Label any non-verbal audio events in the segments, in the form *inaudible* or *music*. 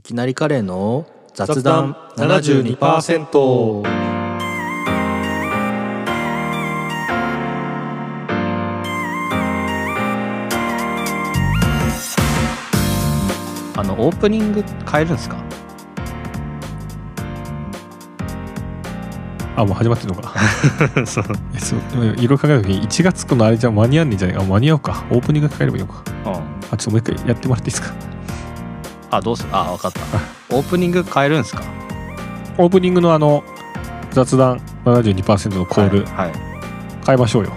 いきなりカレーの雑談72%あのオープニング変えるんですか？あもう始まってるのか。*laughs* そう。えそうでもいろいろ考えた時に1月このあれじゃ間に合んねえんじゃないあ間に合うか。オープニング変えればいいのか。うん。あちょっともう一回やってもらっていいですか？あどうする？あ分かった。*laughs* オープニング変えるんですか？オープニングのあの雑談72%のコール。はい、はい。変えましょうよ。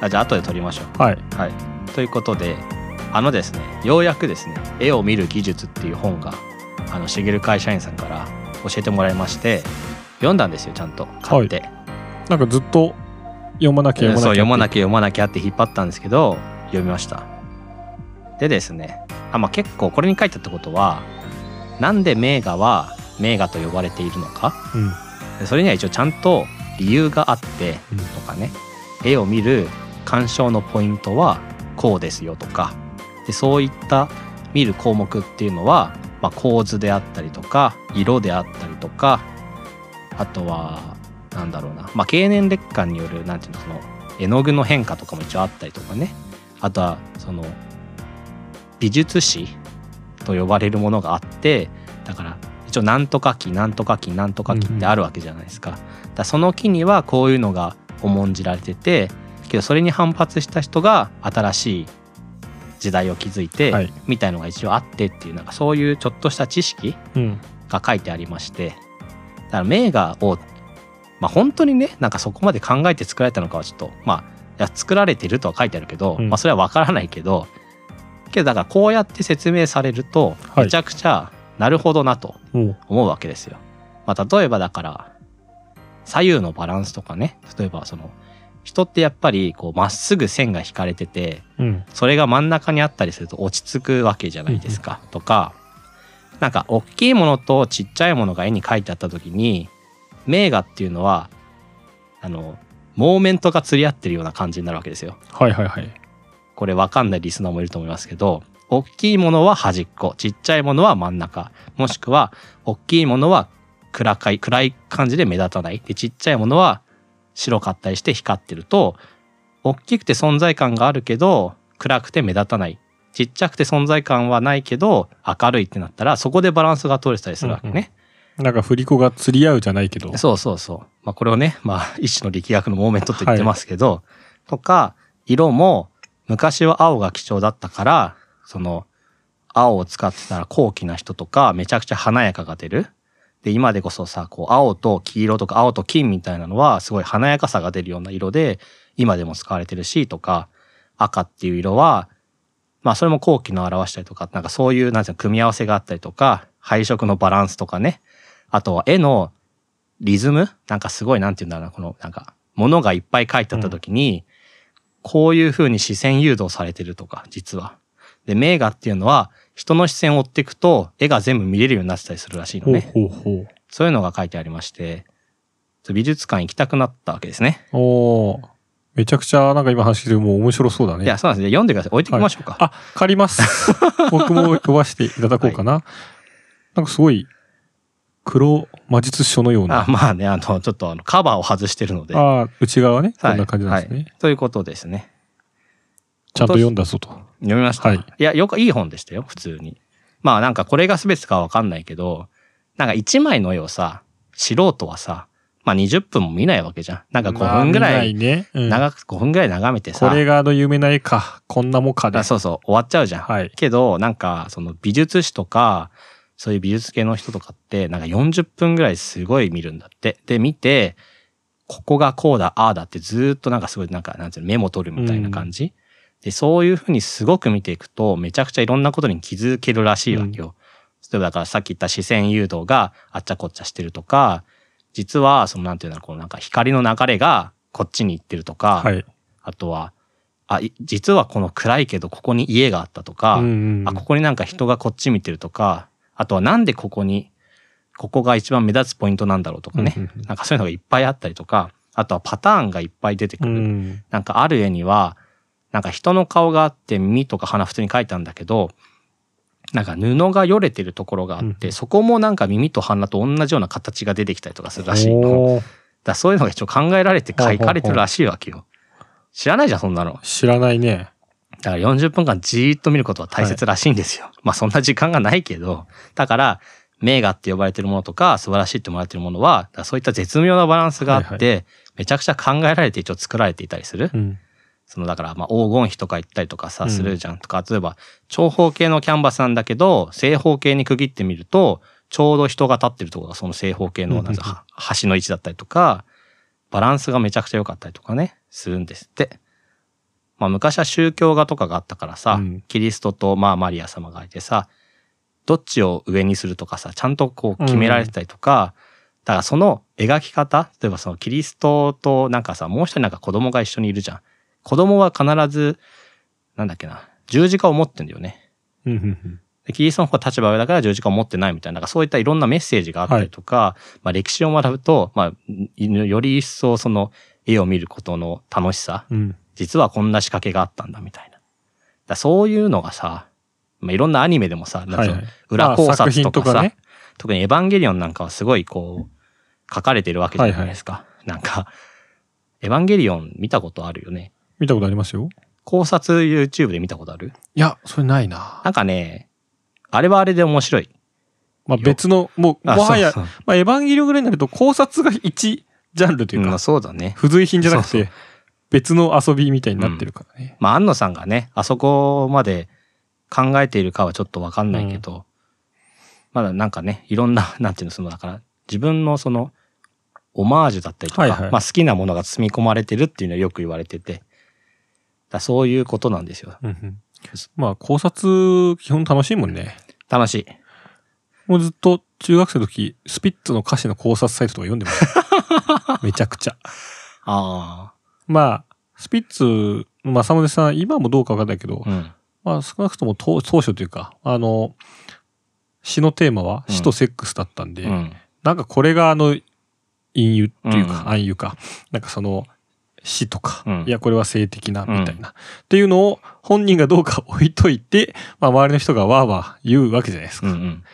あじゃあ後で撮りましょう。はい。はい、ということであのですねようやくですね絵を見る技術っていう本があのしげる会社員さんから教えてもらいまして読んだんですよちゃんと。買って、なんかずっと読まなきゃ読まなきゃそう読まなききゃ読まなきゃって引っ張ったんですけど読みました。でですねあ、まあ、結構これに書いてあったことはなんで名画は名画と呼ばれているのか？ゃうん。でそれには一応ちゃんと理由があってうん。とかね。絵を見る鑑賞のポイントはこうですよとか。でそういった見る項目っていうのは、まあ、構図であったりとか色であったりとかあとはなんだろうな、まあ、経年劣化によるなんていうのその絵の具の変化とかも一応あったりとかね。あとはその美術史と呼ばれるものがあってだから一応なんとか期なんとか期なんとか期ってあるわけじゃないですか。だからその期にはこういうのが重んじられててけどそれに反発した人が新しい時代を築いて、はい。みたいのが一応あってっていうなんかそういうちょっとした知識うん。が書いてありましてだから名画をまあ本当にねなんかそこまで考えて作られたのかはちょっとまあ作られてるとは書いてあるけど、うん。まあそれは分からないけどけどだからこうやって説明されるとはい。めちゃくちゃなるほどなと思うわけですよ。まあ例えばだから左右のバランスとかね。例えばその人ってやっぱりこうまっすぐ線が引かれててうん。それが真ん中にあったりすると落ち着くわけじゃないですか、とかなんか大きいものとちっちゃいものが絵に描いてあった時に名画っていうのはあのモーメントが釣り合ってるような感じになるわけですよ。はいはいはいこれわかんないリスナーもいると思いますけど大きいものは端っこちっちゃいものは真ん中もしくは大きいものは暗かい暗い感じで目立たないでちっちゃいものは白かったりして光ってると大きくて存在感があるけど暗くて目立たないちっちゃくて存在感はないけど明るいってなったらそこでバランスが取れてたりするわけね。なんか振り子が釣り合うじゃないけどそうそうそう。まあこれをね、まあ一種の力学のモーメントって言ってますけど、とか、色も昔は青が貴重だったから、その青を使ってたら高貴な人とかめちゃくちゃ華やかが出る。で、今でこそさ、こう青と黄色とか青と金みたいなのはすごい華やかさが出るような色で今でも使われてるしとか、赤っていう色はまあそれも後期の表したりとか、なんかそういう、なんていうの、組み合わせがあったりとか、配色のバランスとかね。あとは絵のリズム？なんかすごい、なんていうんだろうな、この、なんか、ものがいっぱい書いてあった時に、こういう風に視線誘導されてるとか、実は。で、名画っていうのは、人の視線を追っていくと、絵が全部見れるようになってたりするらしいのほうね。ほうほそういうのが書いてありまして、美術館行きたくなったわけですね。うおーめちゃくちゃなんか今話してるもう面白そうだねいや、そうなんですね。読んでください。置いてきましょうか。あ、借ります。僕も呼ばせていただこうかな。*laughs* なんかすごい、黒魔術書のような。あまあね、あの、ちょっとあの、カバーを外してるので。ああ、内側ね。はいこんな感じなんですね。はいということですね。ちゃんと読んだぞと。読みました。はいいや、よくいい本でしたよ、普通に。まあなんかこれが全てかはわかんないけど、なんか一枚の絵をさ、素人はさ、まあ20分も見ないわけじゃん。なんか5分ぐらい、ね。うん長く5分ぐらい眺めてさ、これがあの有名な絵か。こんなもんかであ。そうそう、終わっちゃうじゃん。はい。けど、なんかその美術史とか、そういう美術系の人とかって、なんか40分ぐらいすごい見るんだって。で、見て、ここがこうだ、ああだってずーっとなんかすごいなんか、なんていうの、メモ取るみたいな感じ。で、そういうふうにすごく見ていくと、めちゃくちゃいろんなことに気づけるらしいわけよ。例えばだからさっき言った視線誘導があっちゃこっちゃしてるとか、実は、そのなんていうんだろう、こうなんか光の流れがこっちに行ってるとか、はい。あとは、あ、い実はこの暗いけどここに家があったとか、うんうんあ、ここになんか人がこっち見てるとか、あとはなんでここに、ここが一番目立つポイントなんだろうとかね。うんうんうんなんかそういうのがいっぱいあったりとか、あとはパターンがいっぱい出てくうる。ん。なんかある絵には、なんか人の顔があって耳とか鼻普通に描いたんだけど、なんか布がよれてるところがあって、うんそこもなんか耳と鼻と同じような形が出てきたりとかするらしいの。だそういうのが一応考えられて書かれてるらしいわけよ。知らないじゃん、そんなの。知らないね。だから40分間じーっと見ることは大切らしいんですよ。まあそんな時間がないけど、だから名画って呼ばれてるものとか素晴らしいって呼ばれてるものは、そういった絶妙なバランスがあって、はいめちゃくちゃ考えられて一応作られていたりする。うん。そのだからまあ黄金比とか言ったりとかさ、うんするじゃん。とか、例えば長方形のキャンバスなんだけど、正方形に区切ってみると、ちょうど人が立ってるところがその正方形のなんかうんうんうん端の位置だったりとか、バランスがめちゃくちゃ良かったりとかね、するんですって。まあ昔は宗教画とかがあったからさ、うんキリストとまあマリア様がいてさ、どっちを上にするとかさ、ちゃんとこう決められてたりとか、だからその描き方、例えばそのキリストとなんかさ、もう一人なんか子供が一緒にいるじゃん。子供は必ず、なんだっけな、十字架を持ってんだよね。キリストの方が立場上だから十字架を持ってないみたいな、なんかそういったいろんなメッセージがあったりとか、まあ歴史を学ぶと、まあ、より一層その絵を見ることの楽しさ、うん。実はこんな仕掛けがあったんだみたいな。だそういうのがさ、まあ、いろんなアニメでもさ。裏考察とかさ、とかね。特にエヴァンゲリオンなんかはすごいこう、書かれてるわけじゃないですか。なんか、エヴァンゲリオン見たことあるよね。見たことありますよ。考察 YouTube で見たことある？いや、それないな。なんかね、あれはあれで面白い。まあ別の、もう、あもはや、そうそうまあエヴァンゲリオンぐらいになると考察が一ジャンルといううんか、そうだね。付随品じゃなくそうて、別の遊びみたいになってるからね。まあ、安野さんがね、あそこまで考えているかはちょっとわかんないけど、まだなんかね、いろんな、*laughs* なんていうの、その、だから、自分のその、オマージュだったりとか、はいはいまあ好きなものが積み込まれてるっていうのはよく言われてて、だそういうことなんですよ。うんうんまあ考察、基本楽しいもんね。楽しい。もうずっと中学生の時、スピッツの歌詞の考察サイトとか読んでました。*laughs* めちゃくちゃ。あまあ、スピッツの正宗さん、今もどうかわかんないけどあ、、うん。まあ少なくとも当当初というか、あの、詩のテーマはうん死とセックスだったんで、うん。なんかこれがあの、隠喩っていうか、うん暗喩か、なんかその、死とか、うんいや、これは性的な、みたいな、っていうのを本人がどうか置いといて、まあ周りの人がわーわー言うわけじゃないですか。うんうん。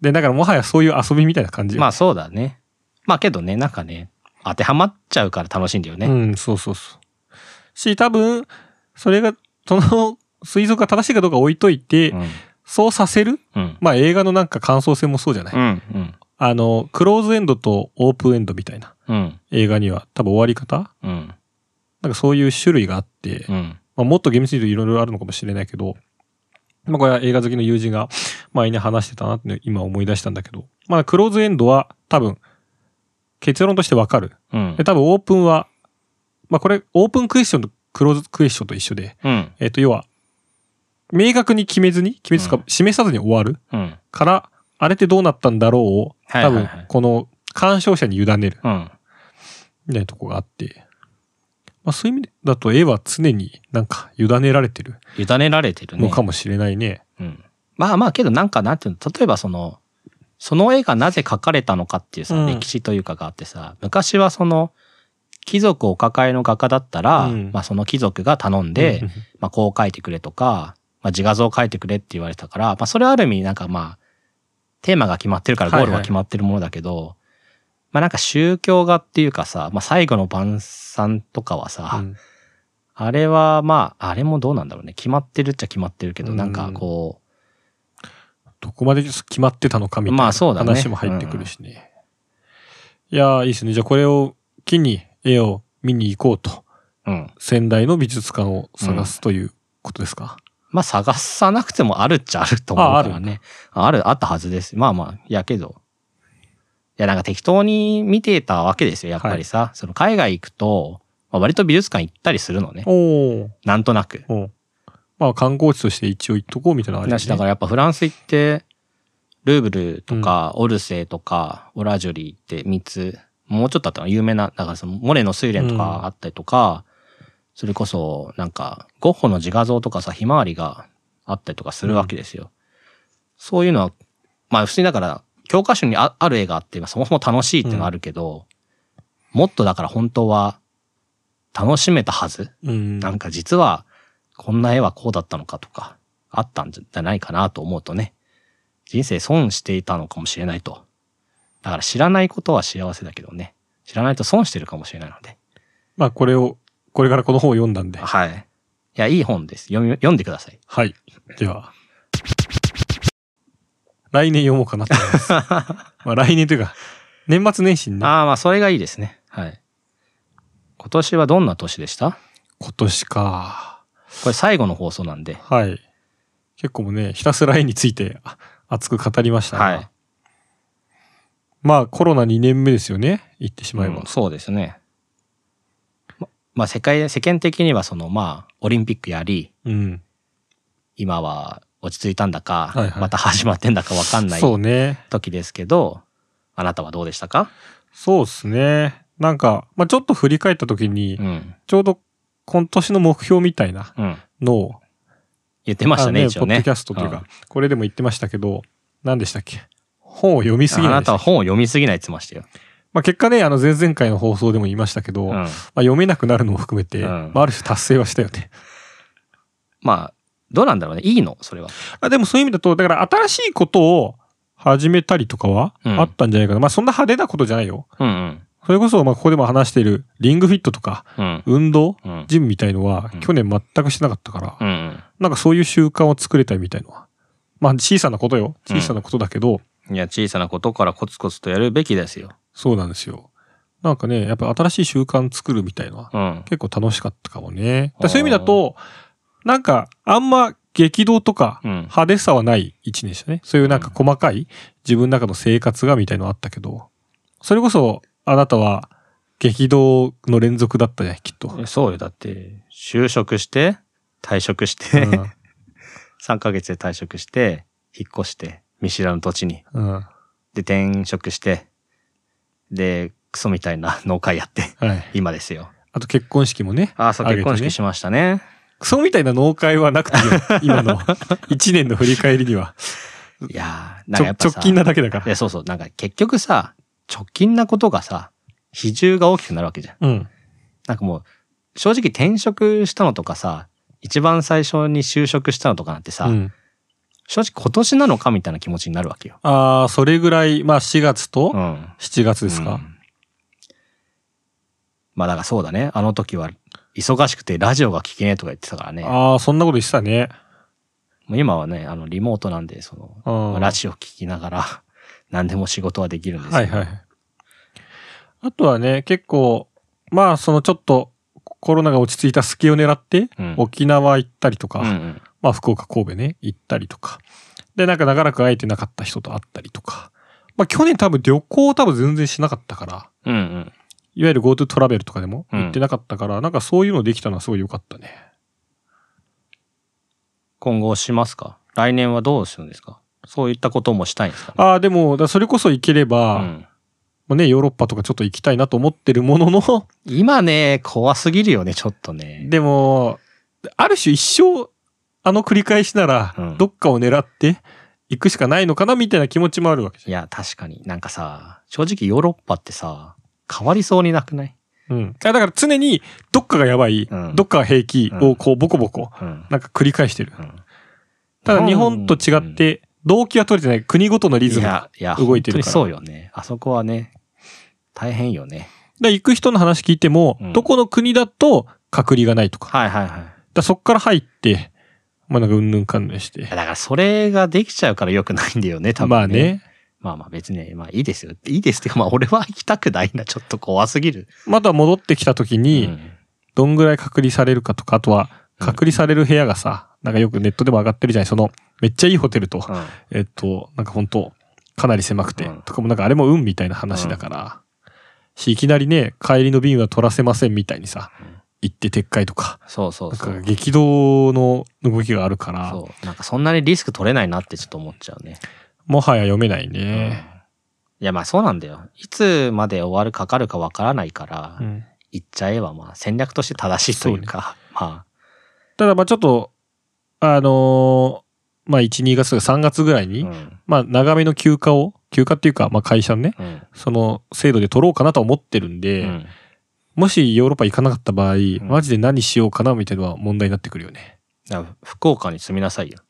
で、だからもはやそういう遊びみたいな感じ。まあそうだね。まあけどね、なんかね、当てはまっちゃうから楽しいんだよね。うん、そうそうそう。し、多分、それが、その推測が正しいかどうか置いといて、うん。そうさせるうん。まあ映画のなんか感想戦もそうじゃない、うん。うん。あの、クローズエンドとオープンエンドみたいなうん。映画には多分終わり方？うん。なんかそういう種類があって、うん。まあ、もっと厳密に言うといろいろあるのかもしれないけど、まあこれは映画好きの友人が前に話してたなって今思い出したんだけど、まあクローズエンドは多分結論としてわかる。うんで、。多分オープンは、まあこれオープンクエスチョンとクローズクエスチョンと一緒で、うん。えっ、と要は、明確に決めずに、決めずか、うん示さずに終わるうん。から、あれってどうなったんだろうを、多分この鑑賞者に委ねるうん。みたいなとこがあって、まあそういう意味だと絵は常になんか委ねられてる委ねられてるね。のかもしれないね。うん。まあまあけどなんかなんていうの、例えばその、その絵がなぜ描かれたのかっていうさ、うん。歴史というかがあってさ、昔はその、貴族お抱えの画家だったら、うん。まあその貴族が頼んで、うん。*laughs* まあこう描いてくれとか、まあ自画像を描いてくれって言われたから、まあそれはある意味なんかまあ、テーマが決まってるからゴールが決まってるものだけど、まあなんか宗教画っていうかさ、まあ最後の晩餐とかはさ、うん。あれはまあ、あれもどうなんだろうね。決まってるっちゃ決まってるけど、うん。なんかこどこまで決まってたのかみたいなまあそうだね話も入ってくるしね。いやー、いいですね。じゃあこれを機に絵を見に行こうと、う、うん。仙台の美術館を探すということですか？まあ探さなくてもあるっちゃあると思うからね。あるある、ったはずです。まあまあ、いやけど。いやなんか適当に見てたわけですよ、やっぱりさ。その海外行くと、まあ、割と美術館行ったりするのね。おーなんとなく。まあ観光地として一応行っとこうみたいなのあるよねだし、だからやっぱフランス行って、ルーブルとか、オルセーとか、オラジュリーって3つ、もうちょっとあったの有名な、だからその、モネの睡蓮とかあったりとか、それこそ、なんか、ゴッホの自画像とかさ、ひまわりがあったりとかするわけですよ。そういうのは、まあ普通にだから、教科書にあある絵があって、まあそもそも楽しいっていうのはあるけど、もっとだから本当は、楽しめたはずうん。なんか実は、こんな絵はこうだったのかとか、あったんじゃないかなと思うとね、人生損していたのかもしれないと。だから知らないことは幸せだけどね。知らないと損してるかもしれないので。まあこれを、これからこの本を読んだんで。はい。いや、いい本です。読み、読んでください。はい。では。来年読もうかなと思います。*laughs* まあ来年というか、年末年始にね、ああ、まあ、それがいいですね。はい。今年はどんな年でした？今年か。これ最後の放送なんで。はい。結構ね、ひたすら絵についてあ熱く語りましたがはい。まあコロナ2年目ですよね？言ってしまえば。うんそうですね。ままあ、世界、世間的にはその、まあ、オリンピックやり、うん。今は落ち着いたんだか、はいはいまた始まってんだかわかんないそうね。時ですけど、あなたはどうでしたか？そうですね。なんか、まあちょっと振り返った時に、うん。ちょうど今年の目標みたいなうん。のを、言ってましたね、あの一応ね。ポッドキャストというか、うんこれでも言ってましたけど、何でしたっけ？本を読みすぎあないでしたっけなたは本を読みすぎないって言ってましたよ。まあ結果ね、あの前々回の放送でも言いましたけど、うん。まあ、読めなくなるのも含めて、うんまあ、ある種達成はしたよね。*laughs* まあ、どうなんだろうね。いいの？それは。あでもそういう意味だと、だから新しいことを始めたりとかはうんあったんじゃないかな。まあそんな派手なことじゃないよ。うんうん。それこそ、まあここでも話しているリングフィットとか、うん。運動、うん。ジムみたいのはうん去年全くしてなかったから、うんうん。なんかそういう習慣を作れたみたいのは。まあ小さなことよ。小さなことだけど、いや、小さなことからコツコツとやるべきですよ。そうなんですよ。なんかね、やっぱ新しい習慣作るみたいのはうん。結構楽しかったかもね。そういう意味だと、なんかあんま激動とかうん。派手さはない一年でしたね。そういうなんか細かい自分の中の生活がみたいのあったけど、それこそあなたは激動の連続だったね、きっと。えそうよ。だって、就職して、退職して、うん *laughs* 3ヶ月で退職して、引っ越して、見知らぬ土地に。うん。で、転職して、で、クソみたいな *laughs* 農家やって、はい。今ですよ。あと結婚式もね。ああ、そう、結婚式しましたね。クソみたいな農会はなくていいよ。*laughs* 今の一年の振り返りには。いやー、なんかやっぱさ直近なだけだから。いや、そうそう。なんか結局さ、直近なことがさ、比重が大きくなるわけじゃん。うん。なんかもう、正直転職したのとかさ、一番最初に就職したのとかなんてさ、うん、正直今年なのかみたいな気持ちになるわけよ。ああ、それぐらい、まあ4月とうん。7月ですか？うんまあだからそうだね。あの時は忙しくてラジオが聞けねえとか言ってたからね。ああ、そんなこと言ってたね。もう今はね、あのリモートなんで、その、ラジオ聞きながら何でも仕事はできるんですよ。はいはい。あとはね、結構、まあそのちょっとコロナが落ち着いた隙を狙って、うん沖縄行ったりとか、うんうん。まあ福岡、神戸ね、行ったりとか。で、なんか長らく会えてなかった人と会ったりとか。まあ去年多分旅行多分全然しなかったから、うんうん。いわゆる GoTo トラベルとかでもうん行ってなかったから、なんかそういうのできたのはすごい良かったね。今後しますか？来年はどうするんですか？そういったこともしたいんですか、ね、ああ、でも、だそれこそ行ければ、うんまあね、ヨーロッパとかちょっと行きたいなと思ってるものの、*laughs* 今ね、怖すぎるよね、ちょっとね。でも、ある種一生、あの繰り返しならうん、どっかを狙って行くしかないのかなみたいな気持ちもあるわけじいや、確かになんかさ、正直ヨーロッパってさ、変わりそうになくない？ゃん。うん。あだから常に、どっかがやばい、うんどっかが平気をこう、ボコボコ、うん。なんか繰り返してる。うんただ日本と違っ、て、動機は取れてない国ごとのリズムが。動いてるからそうよね。あそこはね、大変よね。で行く人の話聞いても、うんどこの国だと隔離がないとか。はいはいはい。だそっから入って、まあなんかうんぬんかんぬんしてだ。からそれができちゃうから良くないんだよね、多分、まあ。ね。まあまあ別にね、まあいいですよ。いいですってか、まあ俺は行きたくないな。ちょっと怖すぎる。また戻ってきた時に、うんどんぐらい隔離されるかとか、あとは、隔離される部屋がさ、なんかよくネットでも上がってるじゃないその、めっちゃいいホテルと、うんえっと、なんか本当かなり狭くて、うんとかもなんかあれも運みたいな話だから、しいきなりね、帰りの便は取らせませんみたいにさ、うん行って撤回とか、そうそうそう。なんか激動の動きがあるから、そう。なんかそんなにリスク取れないなってちょっと思っちゃうね。もはや読めないね。いやまあそうなんだよ。いつまで終わるかかるかわからないから、うん行っちゃえばまあ戦略として正しいというか、*laughs* まただまあちょっと、あのーまあ1、2月とか3月ぐらいあ、に、うん。まあ長めの休暇を、休暇っていうか、まあ会社のね、うん。その制度で取ろうかなとは思ってるんで、うんもしヨーロッパ行かなかった場合、んマジで何しようかなみたいなのは問題になってくるよね。福岡に住みなさいよ。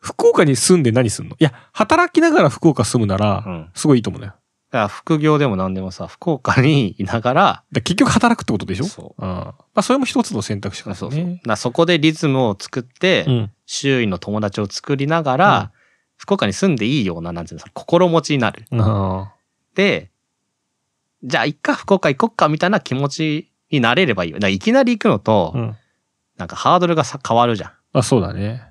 福岡に住んで何すんの？いや、働きながら福岡住むならう、ん。すごいいいと思うね。だから副業でも何でもさ、福岡にいながら、ら結局働くってことでしょ？そう。うん。まあ、それも一つの選択肢かそうそう。もねだ。からそこでリズムを作って、うん。周囲の友達を作りながら、うん福岡に住んでいいような、なんていうの、心持ちになる。あで、じゃあ、一回福岡行こっかみたいな気持ちになれればいいよ。いきなり行くのと、あ。うん。なんかハードルがさ変わるじゃん。あ、そうだね。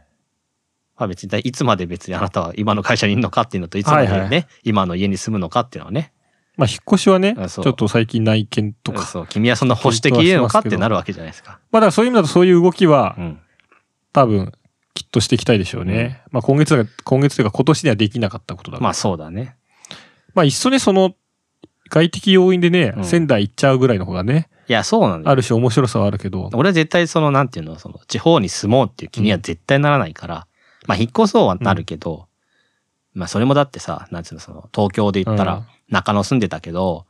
まあ別に、いつまで別にあなたは今の会社にいるのかっていうのと、いつまでね、はいは今の家に住むのかっていうのはね。まあ、引っ越しはね、ちょっと最近内見とか。そう、君はそんな保守的にいるのかってなるわけじゃないですか。まあ、だからそういう意味だとそういう動きはう、ん。多分、きっとしていきたいでしょうね。まあ、今月今月というか今年にはできなかったことだ。まあそうだね。まあ、いっそね、その、外的要因でね、うん仙台行っちゃうぐらいの方がね、いや、そうなんだよ。ある種面白さはあるけど、俺は絶対その、なんていうの、その、地方に住もうっていう気には絶対ならないから、まあ引っ越そうはなるけど、まあそれもだってさ、なんていうの、その、東京で言ったらうん、中野住んでたけど、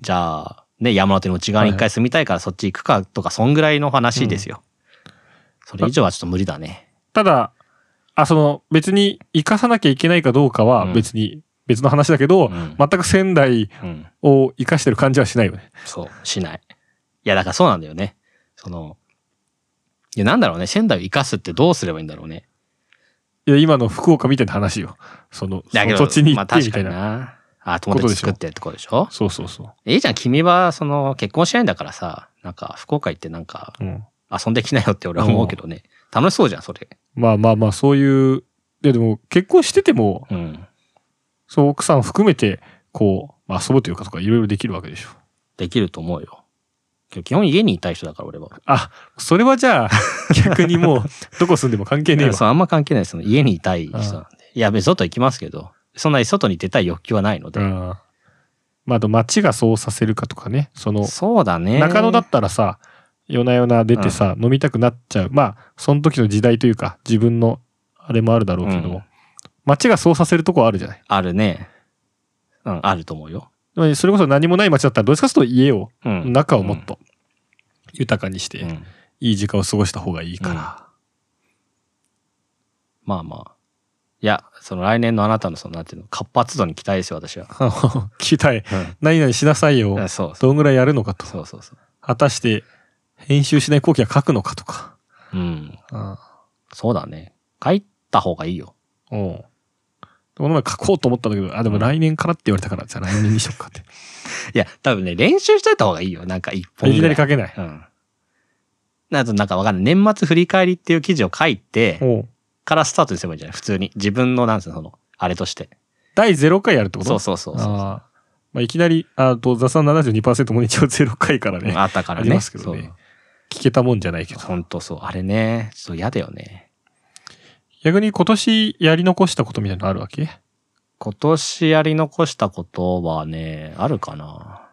じゃあ、ね、山手の内側に一回住みたいからそっち行くかとか、そんぐらいの話ですよ。それ以上はちょっと無理だね。ただ、あ、その、別に生かさなきゃいけないかどうかはうん別に別の話だけど、うん全く仙台うん。を生かしてる感じはしないよね。そう、しない。いや、だからそうなんだよね。その、いや、なんだろうね、仙台を生かすってどうすればいいんだろうね。いや、今の福岡みたいな話よ。その、その土地に行まあってみたいな。な。あ、友達作ってってことでしょ？そうそうそいいじゃん、君は、その、結婚しないんだからさ、なんか、福岡行ってなんか、う。うん。遊んできなよって俺は思うけどね。楽しそうじゃん、それ。まあまあまあ、そういう、いやでも結婚してても、うん。そう奥さん含めて、こう、まあ、遊ぶというかとかいろいろできるわけでしょ。できると思うよ。基本家にいたい人だから、俺は。あ、それはじゃあ、*laughs* 逆にもう、どこ住んでも関係ねえわ。そう、あんま関係ないです。その家にいたい人なんで。いや、別に外行きますけど、そんなに外に出たい欲求はないので。うん。まあ、あと街がそうさせるかとかね。その、そうだね。中野だったらさ、夜な夜な出てさ、飲みたくなっちゃう。まあ、その時の時代というか、自分のあれもあるだろうけど、うん街がそうさせるとこはあるじゃない。あるね。うん、あると思うよ。でもそれこそ何もない街だったら、どっちかというと家を、うん。中をもっと豊かにして、うん。いい時間を過ごした方がいいから。まあまあ。いや、その来年のあなたのその、なんていうの、活発度に期待ですよ、私は。聞きたい。う何々しなさいよ。ん。そう。どんぐらいやるのかと。そうそうそう。果たして、編集しない後期は書くのかとか。うん。うん。そうだね。書いた方がいいよ。おこの前書こうと思ったんだけど、あ、でも来年からって言われたから、じゃあ来年にしよっかって。*laughs* いや、多分ね、練習しといた方がいいよ。なんか一本いきぐら。ないり書けない。うん。なんとなんかわかんない。年末振り返りっていう記事を書いて、からスタートにすればいいんじゃない？普通に。自分の、なんつうの、その、あれとして。第0回やるってこと？そうそうそうそう。まあ、いきなり、あと、雑談72%も一応0回からね、あったからね。ありますけどね聞けたもんじゃないけど。ほんとそう。あれね、ちょっと嫌だよね。逆に今年やり残したことみたいなのあるわけ？今年やり残したことはね、あるかな。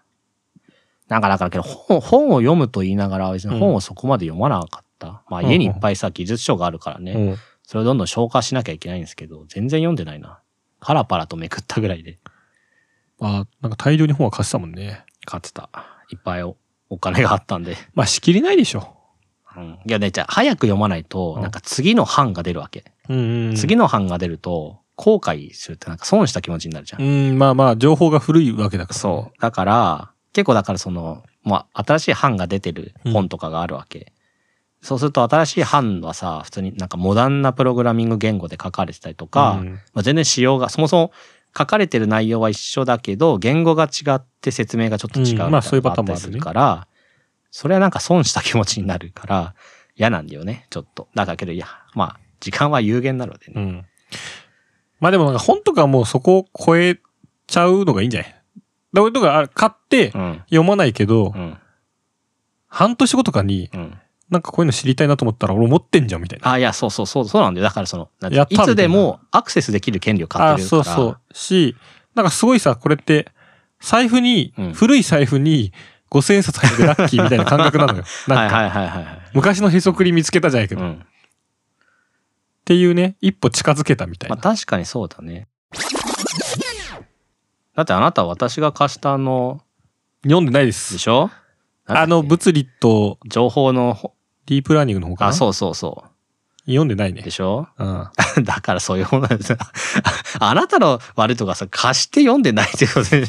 なんかだからけど本、本を読むと言いながら別に本をそこまで読まなかった。まあうん家にいっぱいさ、技術書があるからね。うん。それをどんどん消化しなきゃいけないんですけど、全然読んでないな。パラパラとめくったぐらいでまあ、なんか大量に本は貸したもんね。買ってた。いっぱいおお金があったんで。まあ、仕切りないでしょ。うん、いやね、じゃあ早く読まないと、うんなんか次の版が出るわけ。うんうん。次の版が出ると、後悔するってなんか損した気持ちになるじゃん。うん、まあまあ、情報が古いわけだから、そう。だから、結構だからその、まあ、新しい版が出てる本とかがあるわけ。そうすると新しい版はさ、普通になんかモダンなプログラミング言語で書かれてたりとか、うんまあ、全然仕様が、そもそも書かれてる内容は一緒だけど、言語が違って説明がちょっと違うみたいなうんまあそういうパターンのがったりするから、それはなんか損した気持ちになるから、嫌なんだよね、ちょっと。だからけど、いや、まあ、時間は有限なのでね。うん。まあでもなんか本とかもうそこを超えちゃうのがいいんじゃない？だからとかあ買ってうん。読まないけど、うん。半年後とかにうん。なんかこういうの知りたいなと思ったら俺持ってんじゃんみたいな。あ、いや、そうそうそう、そうなんだよ。だからその、なんてやったいつでもアクセスできる権利を買あってるから。そうそう。し、なんかすごいさ、これって、財布に、うん古い財布に5000円札入っててラッキーみたいな感覚なのよ。なんか、はいはいはい。昔のへそくり見つけたじゃないけど、っうん。ていうね、一歩近づけたみたいまあな。確かにそうだね。だってあなたは私が貸したあの、読んでないで。ですしょ？あの、物理と情報のほ、ディープラーニングの方かな。あ、そうそうそう。読んでないねで。しょ？うん。*laughs* だからそういうものなんですよ。*laughs* あなたの悪いとかさ、貸して読んでないってことで。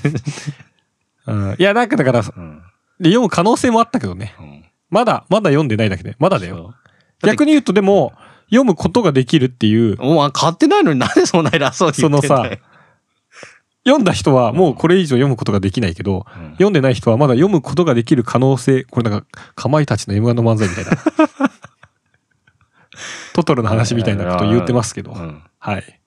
うん、いや、なんかだから、うん。で読む可能性もあったけどね。うん。まだ、まだ読んでないだけで。まだだよ。そう。逆に言うとでも、読むことができるっていう、お前買ってないのになんでそんな偉そうに言ってんだよ。読んだ人はもうこれ以上読むことができないけど、うん読んでない人はまだ読むことができる可能性、これなんか、かまいたちの M1 の漫才みたいな。*laughs* トトロの話みたいなこと言ってますけど。うん。はい。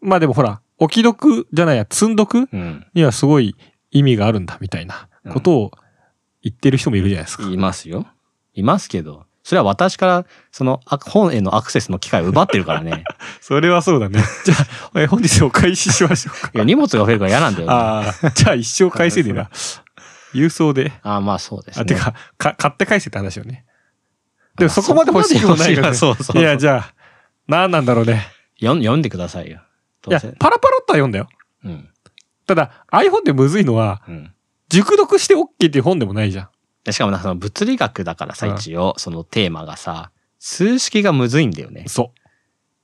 まあでもほら、置き読じゃないや、積んどくうん。にはすごい意味があるんだみたいなことを言ってる人もいるじゃないですか。いますよ。いますけど、それは私から、その、あ本へのアクセスの機会を奪ってるからね。*laughs* それはそうだね。*laughs* じゃあ、え本日お返ししましょうか。いや、荷物が増えるから嫌なんだよ、ね。あああ、じゃあ一生返せねえな。郵送で。あ、まあそうですあ、ね。てか、か、買って返せって話よね。でもそこまで欲しいもないから、ね。そうそうそう。いや、じゃあ、何なんだろうね。読ん読んでくださいよ。いやパラパラっとは読んだよ。うん。ただ、iPhone でむずいのは、うん。熟読して OK っていう本でもないじゃん。でしかもなその物理学だからさ、うん一応、そのテーマがさ、数式がむずいんだよね。そ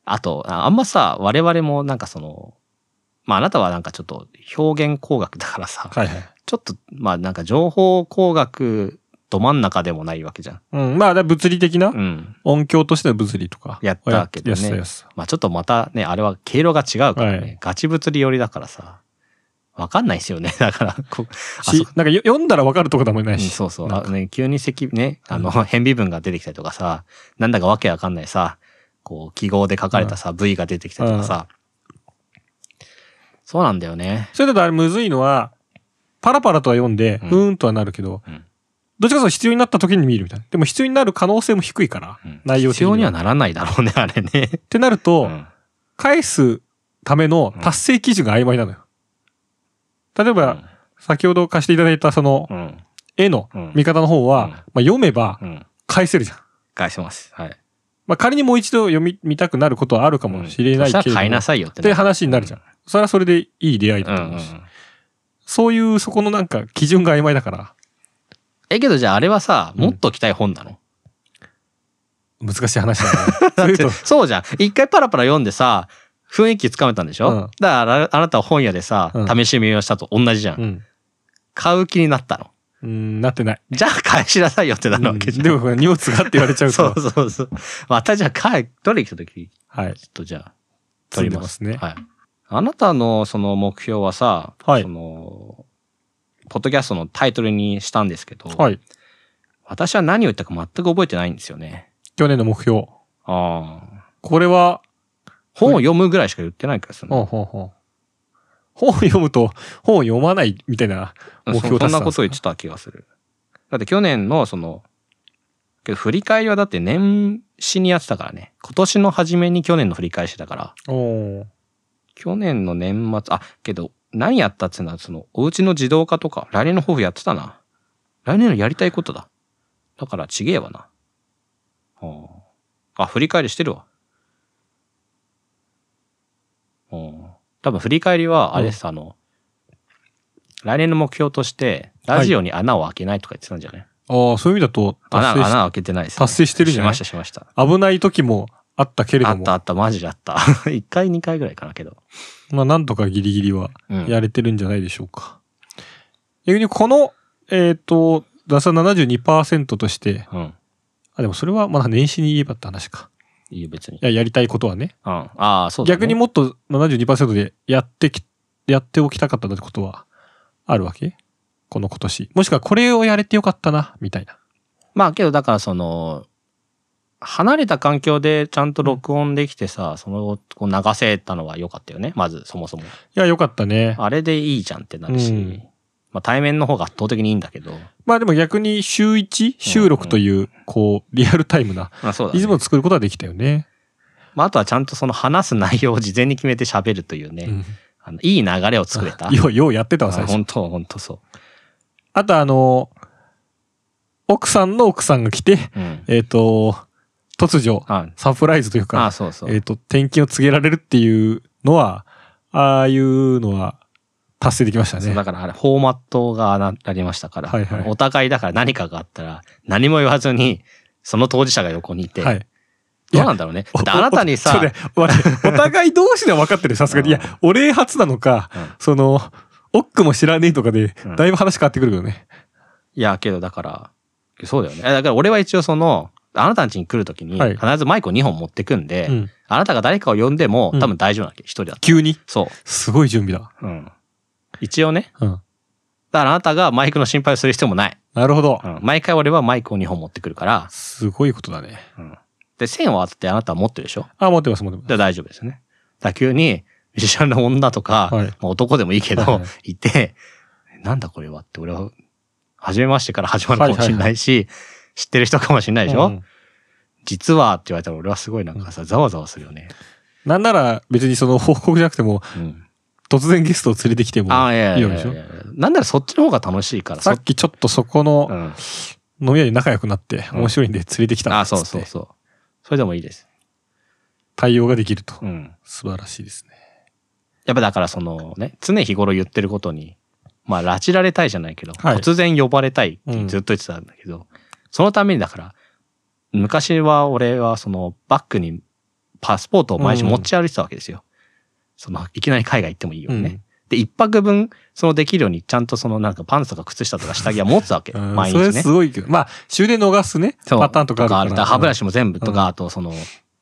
あと、ああんまさ、我々もなんかその、まああなたはなんかちょっと表現工学だからさう。、はいはい。ちょっと、まあなんか情報工学ど真ん中でもないわけじゃん。うん。まあ、だから物理的なうん。音響としての物理とか。やったけどねややったやつまあちょっとまたね、あれは経路が違うからね、はいガチ物理寄りだからさ、わかんないですよね。*laughs* だから、こし、なんかよ読んだらわかるとこでもなうんいし。そうそう。なんかあね、急に積、ね、あの、変微分が出てきたりとかさ、なんだかわけわかんないさ、こう、記号で書かれたさ、V が出てきたりとかさ、そうなんだよね。それだとあれむずいのは、パラパラとは読んで、うんうーんとはなるけど、うんどっちかというと必要になった時に見るみたいな。でも必要になる可能性も低いから、うん内容的必要にはならないだろうね、あれね。ってなると、うん返すための達成基準が曖昧なのよ。例えば、先ほど貸していただいたそのうん。うん。絵のうん見方の方は、うんまあ、読めばうん。返せるじゃん。返します。はい。まあ、仮にもう一度読み見たくなることはあるかもしれないけれども、そしたら買いなさいよって話になるじゃん。それはそれでいい出会いうんうんうんだと思うし。そういうそこのなんか基準が曖昧だから、え、けどじゃああれはさ、うんもっときたい本なの、難しい話だね。*laughs* そうじゃん。一回パラパラ読んでさ、雰囲気つかめたんでしょ、うんだからあなたは本屋でさ、うん試し読みをしたと同じじゃん,、うん。買う気になったの？うん、なってない。じゃあ返しなさいよってなるわけじゃん。でも荷物がって言われちゃう *laughs* そと。うそうそう。またじゃあ帰、取りに来た時、はい。ちょっとじゃあ、取ります。ますねはい。あなたのその目標はさ、はいその、ポッドキャストのタイトルにしたんですけど、はい。私は何を言ったか全く覚えてないんですよね。去年の目標。ああ。これは、本を読むぐらいしか言ってないからするほうほうほう。本を読むと、本を読まないみたいな目標そそんなことを言ってた気がする。だって去年のその、けど振り返りはだって年始にやってたからね。今年の初めに去年の振り返りしてたから。去年の年末、あ、けど何やったっていうのはその、お家の自動化とか、来年の抱負やってたな。来年のやりたいことだ。だからちげえわな。はあ、あ、振り返りしてるわ。うん多分振り返りは、あれです、あの、来年の目標として、ラジオに穴を開けないとか言ってたんじゃない、ああ、そういう意味だと穴、達成し穴開けてないです、達成してるじゃない？しました、しました。危ない時もあったけれどもあったあ、った、マジであった。*laughs* 一回、二回ぐらいかなけど。まあなんとかギリギリはうん。やれてるんじゃないでしょうか。逆にこの、えっ、と、打算72%として、うん。あ、でもそれはまだ年始に言えばって話か。いいよ、別にい。や、やりたいことはね。うん。ああ、そうだ、ね。逆にもっと72%でやってき、やっておきたかったってことはあるわけ？この今年。もしくはこれをやれてよかったな、みたいな。まあけどだからその、離れた環境でちゃんと録音できてさ、そのこう流せたのは良かったよね。まずそもそも。いや、よかったね。あれでいいじゃんってなるし。うんまあ対面の方が圧倒的にいいんだけど。まあでも逆に週1収録という、こう、リアルタイムなまあそうだ、ね。リズムを作ることはできたよね。まああとはちゃんとその話す内容を事前に決めて喋るというね。うん。あのいい流れを作れた。*laughs* よう、ようやってたわ、最初。本当本当そあとあの、奥さんの奥さんが来て、う。うん。えっ、と、突如、あサプライズというあか、そうそう。えっ、と、転勤を告げられるっていうのは、ああいうのは達成できましたねそうだ。からあれ、フォーマットがなありましたから、はいはいお互いだから何かがあったら、何も言わずに、その当事者が横にいて、はい。どうなんだろうね。あなたにさ、お互い同士では分かってるさすがに。*laughs* いや、お礼初なのか、うんその、オックも知らねえとかでうん、だいぶ話変わってくるけどね。いや、けどだから、そうだよね。だから俺は一応その、あなたん家に来るときに、はい必ずマイクを2本持ってくんで、うん。あなたが誰かを呼んでも、うん多分大丈夫なわけ、一人だと。急に？そすごい準備だ。う。うん。一応ね。うん。だからあなたがマイクの心配をする必要もない。なるほどう。ん。毎回俺はマイクを2本持ってくるから、すごいことだね。うん。で、線はあってあなたは持ってるでしょ？あ、持ってます、持ってます。で大丈夫ですよね。だ急に、ミュージシャンの女とか、はいまあ男でもいいけど、はいはいいて、なんだこれはって俺は、初めましてから始まるかもしれないし、知ってる人かもしれないでしょ、うん実はって言われたら俺はすごいなんかさ、ざわざわするよね。なんなら別にその報告じゃなくても、うん。突然ゲストを連れてきてもああ、いやいわけでしょ？なんならそっちの方が楽しいから、さっきちょっとそこうのん。飲み屋で仲良くなってうん面白いんで連れてきたああ、んですってそうそうそう。それでもいいです。対応ができるとう。ん。素晴らしいですね。やっぱだからそのね、常日頃言ってることに、まあ、拉致られたいじゃないけど、はい突然呼ばれたいってずっと言ってたんだけど、そのためにだから、昔は俺はそのバッグにパスポートを毎日持ち歩いてたわけですよ。その、いきなり海外行ってもいいよね。うんで、一泊分、そのできるように、ちゃんとそのなんかパンツとか靴下とか下着は持ってたわけ。うん毎日ねそれす。ごいけど。まあ、終電逃すね、そうパターンとかあるから。だら歯ブラシも全部とか、うんあとその、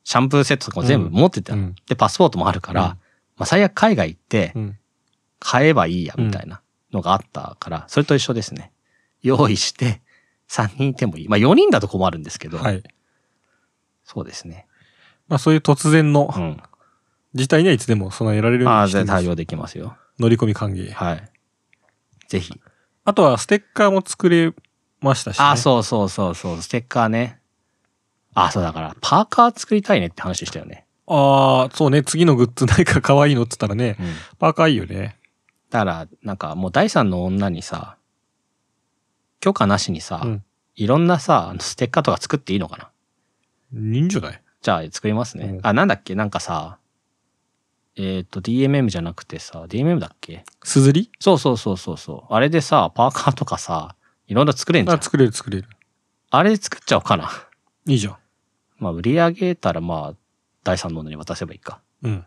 シャンプーセットとかも全部持ってた。うんで、パスポートもあるから、うんまあ最悪海外行ってう、ん。買えばいいや、みたいなのがあったから、それと一緒ですね。用意して、3人いてもいい。まあ4人だと困るんですけど、はい。そうですね。まあ、そういう突然のうん。事態にはいつでも備えられるようああ、にしてますで対応できますよ。乗り込み歓迎。はい。ぜひ。あとは、ステッカーも作れましたし、ね。あ、そうそうそうそう、ステッカーね。あ、そうだから、パーカー作りたいねって話したよね。ああ、そうね。次のグッズ何か可愛いのって言ったらね、うん。パーカーいいよね。だから、なんかもう第三の女にさ、許可なしにさ、うんいろんなさ、あのステッカーとか作っていいのかな？いいんじゃないじゃあ作りますね。うんあ、なんだっけ？なんかさ、えっ、と、DMM じゃなくてさ、DMM だっけ？すずりそうそうそうそうそう。あれでさ、パーカーとかさ、いろんな作れんじゃんあ、。作れる作れる。あれ作っちゃおうかな。いいじゃん。まあ、売り上げたらまあ、第三の女に渡せばいいか。うん。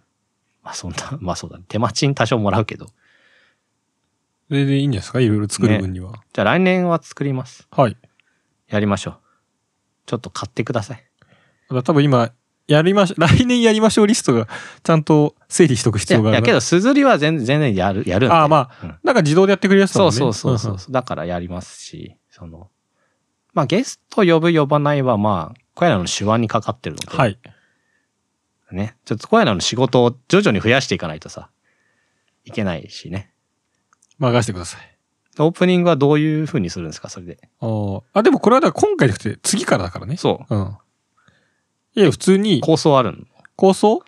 まあ、そんな、*laughs* まあそうだね。手間賃多少もらうけど。それでいいんじゃないですか？いろいろ作る分には。じゃあ来年は作ります。はい。やりましょう。ちょっと買ってください。だ多分今、やりまし来年やりましょうリストがちゃんと整理しとく必いや、いや要があるな。けど、すずりは全然、全然やる、やるんで。ああ、まあ、うんなんか自動でやってくれるやつだもんね。そうそうそうそう。だからやりますし、その、まあゲスト呼ぶ呼ばないはまあ、小屋の手腕にかかってるので、はい。ね。ちょっと小屋の仕事を徐々に増やしていかないとさ、いけないしね。任せてください。オープニングはどういう風にするんですか、それで。あーあ、でもこれはだから今回じゃなくて次からだからね。そうん。いや、普通にう。構想あるの？構想？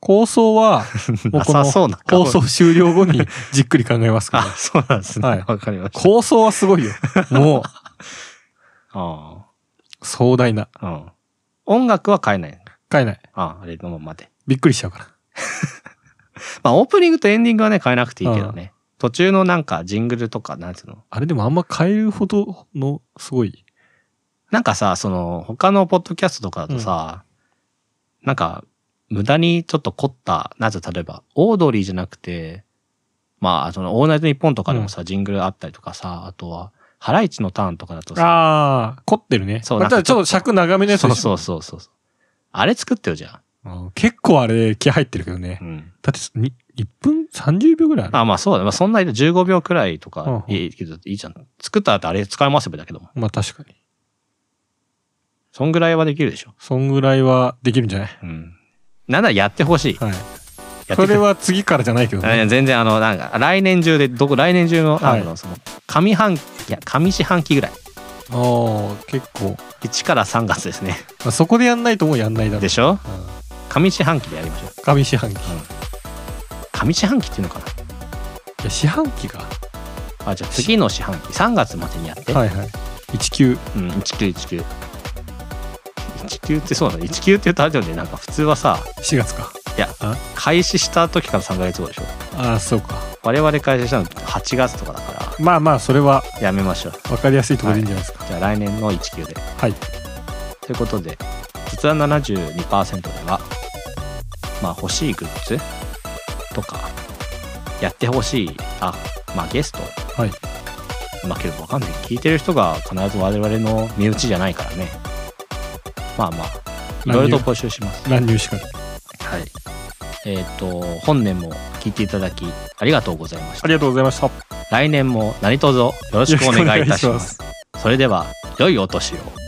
構想は、*laughs* もなうこのさそうな放送終了後に *laughs* じっくり考えますかあ、そうなんですね。はいわかりましら。構想はすごいよ。*laughs* もう、た。あ壮大な。あ。うん。音楽は変えない。変えない。ああ、あれのままで。びっくりしちゃうから。まあ、オープニングとエンディングはね、変えなくていいけどね。途中のなんか、ジングルとか、なんつうの？あれでもあんま変えるほどの、すごい。なんかさ、その、他のポッドキャストとかだとさ、なんか、無駄にちょっと凝った、なぜ例えば、オードリーじゃなくて、まあ、その、オールナイトニッポンとかでもさ、ジングルあったりとかさ、あとは、ハライチのターンとかだとさ、ああ、凝ってるね。そうまあなんかじゃあちょっと尺長めのやつでしょそうそうそうそう。あれ作ってよ、じゃうん結構あれ気入ってるけどねあ。う。ん。だってに1分30秒ぐらいある？あ、まあそうだ。まあそんな15秒くらいとうんかいいけど、いいじゃん。作った後あれ使い回せばいいだけども。まあ確かに。そんぐらいはできるでしょ。そんぐらいはできるんじゃない？うん。なんならやってほしい。はい。やってそれは次からじゃないけどね。いや全然あの、なんか、来年中で、どこ、来年中の、はいあの、その、上半期、いや、上四半期ぐらい。ああ、結構。1から3月ですね。まあ、そこでやんないともうやんないだろう。でしょ？うん上四半期でやりましょう。上四半期。い上四半期っていうのかや、四半期が。なあ、じゃあ次の四半期、3月までにやって。はいはい。19。うん、1919。19ってそうなの ?19 って言うとあれだよね。なんか普通はさ、4月か。いやあ、開始した時から3ヶ月後でしょ。ああ、そうか。我々開始したの8月とかだかまあまあ、それはら、やめましょう。分かりやすいところでいいんじゃないですか。じゃあ来年の19で。はい。ということで、実雑談72%ではまあ欲しいグッズとかやってほしいあまあゲストはい。まあけどわかんない聞いてる人が必ず我々の身内じゃないからねまあまあいろいろと募集します。乱入しかり。はい。えっ、と本年も聞いていただきありがとうございました。ありがとうございました。来年も何卒よろしくお願いいたします。それでは良いお年を